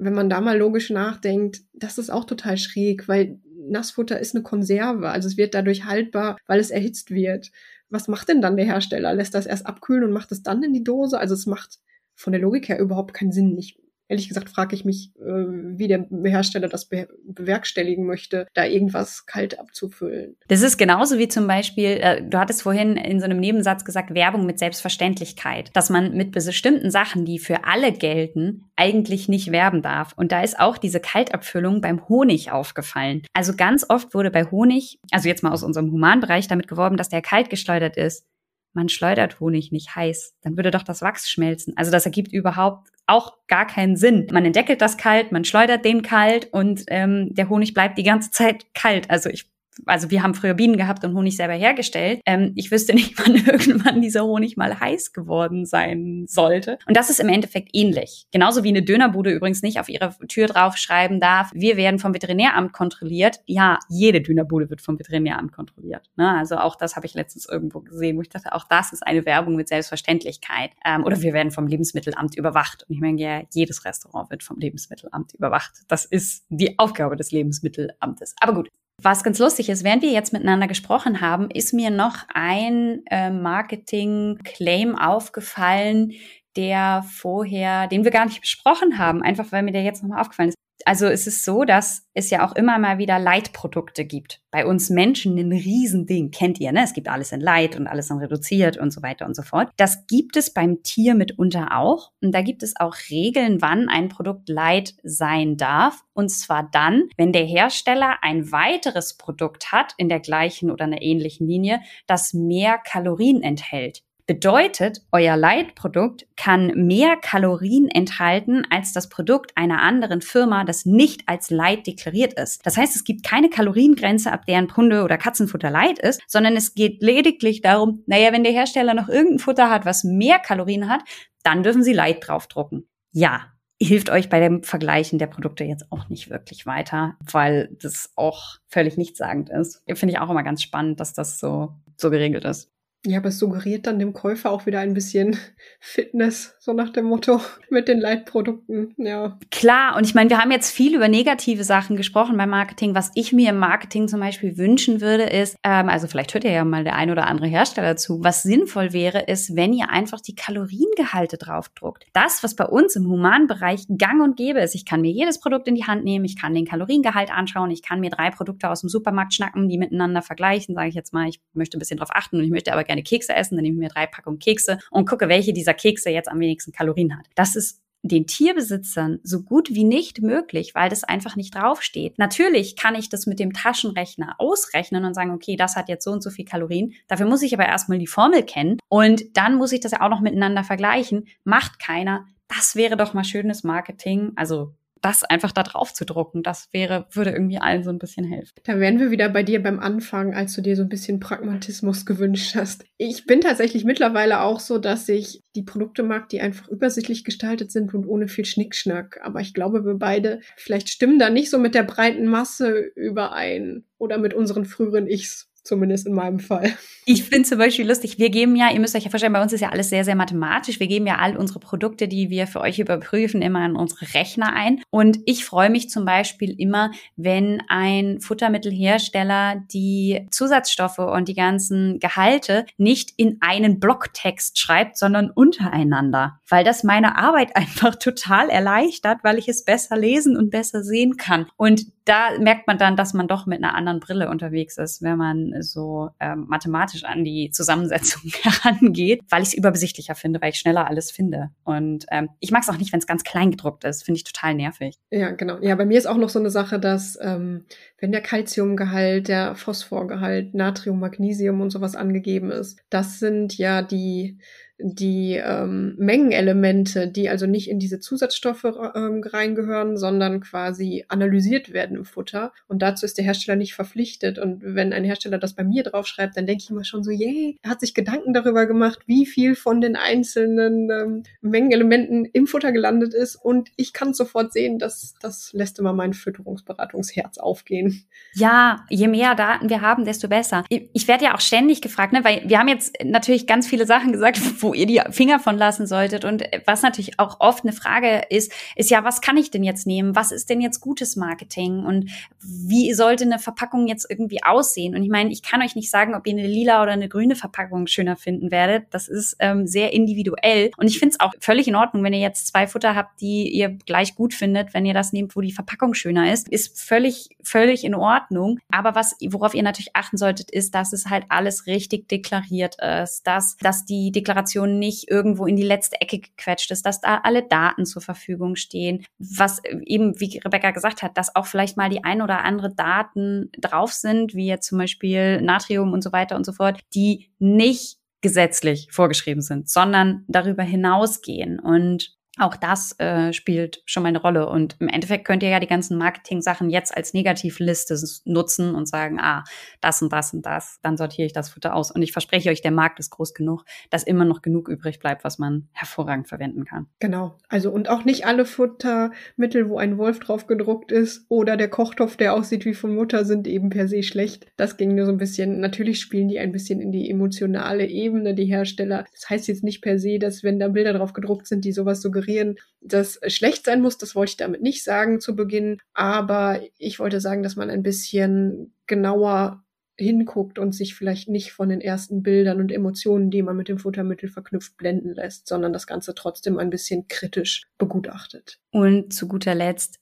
Wenn man da mal logisch nachdenkt, das ist auch total schräg, weil Nassfutter ist eine Konserve. Also es wird dadurch haltbar, weil es erhitzt wird was macht denn dann der Hersteller? Lässt das erst abkühlen und macht es dann in die Dose? Also es macht von der Logik her überhaupt keinen Sinn. Ich ehrlich gesagt frage ich mich, äh, wie der Hersteller das be bewerkstelligen möchte, da irgendwas kalt abzufüllen. Das ist genauso wie zum Beispiel, äh, du hattest vorhin in so einem Nebensatz gesagt, Werbung mit Selbstverständlichkeit, dass man mit bestimmten Sachen, die für alle gelten, eigentlich nicht werben darf. Und da ist auch diese Kaltabfüllung beim Honig aufgefallen. Also ganz oft wurde bei Honig, also jetzt mal aus unserem Humanbereich, damit geworben, dass der kalt geschleudert ist man schleudert Honig nicht heiß, dann würde doch das Wachs schmelzen. Also das ergibt überhaupt auch gar keinen Sinn. Man entdeckelt das kalt, man schleudert den kalt und ähm, der Honig bleibt die ganze Zeit kalt. Also ich also wir haben früher Bienen gehabt und Honig selber hergestellt. Ähm, ich wüsste nicht, wann irgendwann dieser Honig mal heiß geworden sein sollte. Und das ist im Endeffekt ähnlich. Genauso wie eine Dönerbude übrigens nicht auf ihre Tür draufschreiben darf, wir werden vom Veterinäramt kontrolliert. Ja, jede Dönerbude wird vom Veterinäramt kontrolliert. Ne? Also auch das habe ich letztens irgendwo gesehen, wo ich dachte, auch das ist eine Werbung mit Selbstverständlichkeit. Ähm, oder wir werden vom Lebensmittelamt überwacht. Und ich meine, ja, jedes Restaurant wird vom Lebensmittelamt überwacht. Das ist die Aufgabe des Lebensmittelamtes. Aber gut, was ganz lustig ist, während wir jetzt miteinander gesprochen haben, ist mir noch ein äh, Marketing-Claim aufgefallen, der vorher, den wir gar nicht besprochen haben, einfach weil mir der jetzt nochmal aufgefallen ist also es ist so, dass es ja auch immer mal wieder Leitprodukte gibt. Bei uns Menschen ein Riesending, kennt ihr, ne? Es gibt alles in Light und alles in reduziert und so weiter und so fort. Das gibt es beim Tier mitunter auch. Und da gibt es auch Regeln, wann ein Produkt Light sein darf. Und zwar dann, wenn der Hersteller ein weiteres Produkt hat in der gleichen oder einer ähnlichen Linie, das mehr Kalorien enthält. Bedeutet, euer Leitprodukt kann mehr Kalorien enthalten als das Produkt einer anderen Firma, das nicht als Light deklariert ist. Das heißt, es gibt keine Kaloriengrenze, ab deren Hunde- oder Katzenfutter Light ist, sondern es geht lediglich darum, naja, wenn der Hersteller noch irgendein Futter hat, was mehr Kalorien hat, dann dürfen sie Light draufdrucken. Ja, hilft euch bei dem Vergleichen der Produkte jetzt auch nicht wirklich weiter, weil das auch völlig nichtssagend ist. Finde ich auch immer ganz spannend, dass das so, so geregelt ist. Ja, aber es suggeriert dann dem Käufer auch wieder ein bisschen Fitness, so nach dem Motto mit den Leitprodukten, ja. Klar, und ich meine, wir haben jetzt viel über negative Sachen gesprochen beim Marketing. Was ich mir im Marketing zum Beispiel wünschen würde, ist, ähm, also vielleicht hört ihr ja mal der ein oder andere Hersteller zu, was sinnvoll wäre, ist, wenn ihr einfach die Kaloriengehalte draufdruckt. Das, was bei uns im Humanbereich gang und gäbe ist, ich kann mir jedes Produkt in die Hand nehmen, ich kann den Kaloriengehalt anschauen, ich kann mir drei Produkte aus dem Supermarkt schnacken, die miteinander vergleichen, sage ich jetzt mal, ich möchte ein bisschen drauf achten und ich möchte aber gerne gerne Kekse essen, dann nehme ich mir drei Packungen Kekse und gucke, welche dieser Kekse jetzt am wenigsten Kalorien hat. Das ist den Tierbesitzern so gut wie nicht möglich, weil das einfach nicht draufsteht. Natürlich kann ich das mit dem Taschenrechner ausrechnen und sagen, okay, das hat jetzt so und so viel Kalorien. Dafür muss ich aber erstmal die Formel kennen und dann muss ich das ja auch noch miteinander vergleichen. Macht keiner. Das wäre doch mal schönes Marketing. Also das einfach da drauf zu drucken, das wäre, würde irgendwie allen so ein bisschen helfen. Da wären wir wieder bei dir beim Anfang, als du dir so ein bisschen Pragmatismus gewünscht hast. Ich bin tatsächlich mittlerweile auch so, dass ich die Produkte mag, die einfach übersichtlich gestaltet sind und ohne viel Schnickschnack. Aber ich glaube, wir beide vielleicht stimmen da nicht so mit der breiten Masse überein oder mit unseren früheren Ichs. Zumindest in meinem Fall. Ich finde zum Beispiel lustig, wir geben ja, ihr müsst euch ja vorstellen, bei uns ist ja alles sehr, sehr mathematisch. Wir geben ja all unsere Produkte, die wir für euch überprüfen, immer in unsere Rechner ein. Und ich freue mich zum Beispiel immer, wenn ein Futtermittelhersteller die Zusatzstoffe und die ganzen Gehalte nicht in einen Blocktext schreibt, sondern untereinander. Weil das meine Arbeit einfach total erleichtert, weil ich es besser lesen und besser sehen kann. Und da merkt man dann, dass man doch mit einer anderen Brille unterwegs ist, wenn man so ähm, mathematisch an die Zusammensetzung herangeht, weil ich es übersichtlicher finde, weil ich schneller alles finde. Und ähm, ich mag es auch nicht, wenn es ganz klein gedruckt ist. Finde ich total nervig. Ja, genau. Ja, bei mir ist auch noch so eine Sache, dass ähm, wenn der Calciumgehalt, der Phosphorgehalt, Natrium, Magnesium und sowas angegeben ist, das sind ja die die ähm, Mengenelemente, die also nicht in diese Zusatzstoffe ähm, reingehören, sondern quasi analysiert werden im Futter. Und dazu ist der Hersteller nicht verpflichtet. Und wenn ein Hersteller das bei mir draufschreibt, dann denke ich immer schon so, yay, er hat sich Gedanken darüber gemacht, wie viel von den einzelnen ähm, Mengenelementen im Futter gelandet ist. Und ich kann sofort sehen, dass das lässt immer mein Fütterungsberatungsherz aufgehen. Ja, je mehr Daten wir haben, desto besser. Ich werde ja auch ständig gefragt, ne, weil wir haben jetzt natürlich ganz viele Sachen gesagt, wo ihr die Finger von lassen solltet. Und was natürlich auch oft eine Frage ist, ist ja, was kann ich denn jetzt nehmen? Was ist denn jetzt gutes Marketing? Und wie sollte eine Verpackung jetzt irgendwie aussehen? Und ich meine, ich kann euch nicht sagen, ob ihr eine lila oder eine grüne Verpackung schöner finden werdet. Das ist ähm, sehr individuell. Und ich finde es auch völlig in Ordnung, wenn ihr jetzt zwei Futter habt, die ihr gleich gut findet, wenn ihr das nehmt, wo die Verpackung schöner ist. Ist völlig, völlig in Ordnung. Aber was, worauf ihr natürlich achten solltet, ist, dass es halt alles richtig deklariert ist, dass, dass die Deklaration nicht irgendwo in die letzte Ecke gequetscht ist, dass da alle Daten zur Verfügung stehen. Was eben, wie Rebecca gesagt hat, dass auch vielleicht mal die ein oder andere Daten drauf sind, wie jetzt zum Beispiel Natrium und so weiter und so fort, die nicht gesetzlich vorgeschrieben sind, sondern darüber hinausgehen. Und auch das äh, spielt schon mal eine Rolle. Und im Endeffekt könnt ihr ja die ganzen Marketing-Sachen jetzt als Negativliste nutzen und sagen, ah, das und das und das, dann sortiere ich das Futter aus. Und ich verspreche euch, der Markt ist groß genug, dass immer noch genug übrig bleibt, was man hervorragend verwenden kann. Genau. Also und auch nicht alle Futtermittel, wo ein Wolf drauf gedruckt ist oder der Kochtopf, der aussieht wie von Mutter, sind eben per se schlecht. Das ging nur so ein bisschen, natürlich spielen die ein bisschen in die emotionale Ebene, die Hersteller. Das heißt jetzt nicht per se, dass wenn da Bilder drauf gedruckt sind, die sowas suggerieren, suggerieren, dass schlecht sein muss. Das wollte ich damit nicht sagen zu Beginn. Aber ich wollte sagen, dass man ein bisschen genauer hinguckt und sich vielleicht nicht von den ersten Bildern und Emotionen, die man mit dem Futtermittel verknüpft, blenden lässt, sondern das Ganze trotzdem ein bisschen kritisch begutachtet. Und zu guter Letzt,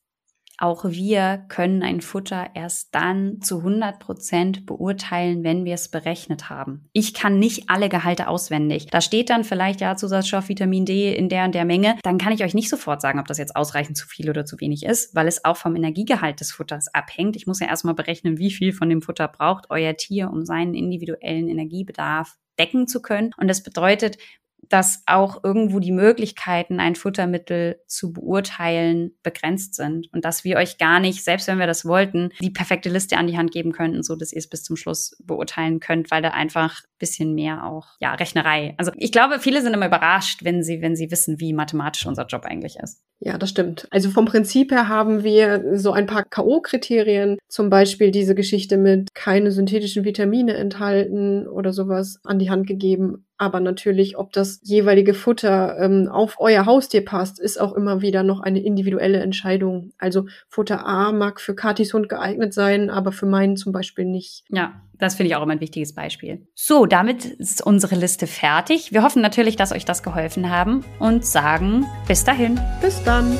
auch wir können ein Futter erst dann zu 100 Prozent beurteilen, wenn wir es berechnet haben. Ich kann nicht alle Gehalte auswendig. Da steht dann vielleicht ja Zusatzstoff Vitamin D in der und der Menge. Dann kann ich euch nicht sofort sagen, ob das jetzt ausreichend zu viel oder zu wenig ist, weil es auch vom Energiegehalt des Futters abhängt. Ich muss ja erstmal berechnen, wie viel von dem Futter braucht euer Tier, um seinen individuellen Energiebedarf decken zu können. Und das bedeutet, dass auch irgendwo die Möglichkeiten, ein Futtermittel zu beurteilen, begrenzt sind und dass wir euch gar nicht, selbst wenn wir das wollten, die perfekte Liste an die Hand geben könnten, so dass ihr es bis zum Schluss beurteilen könnt, weil da einfach bisschen mehr auch, ja, Rechnerei. Also ich glaube, viele sind immer überrascht, wenn sie, wenn sie wissen, wie mathematisch unser Job eigentlich ist. Ja, das stimmt. Also vom Prinzip her haben wir so ein paar K.O.-Kriterien, zum Beispiel diese Geschichte mit keine synthetischen Vitamine enthalten oder sowas an die Hand gegeben. Aber natürlich, ob das jeweilige Futter ähm, auf euer Haustier passt, ist auch immer wieder noch eine individuelle Entscheidung. Also Futter A mag für Katis Hund geeignet sein, aber für meinen zum Beispiel nicht. Ja, das finde ich auch immer ein wichtiges Beispiel. So, damit ist unsere Liste fertig. Wir hoffen natürlich, dass euch das geholfen haben und sagen bis dahin. Bis dann.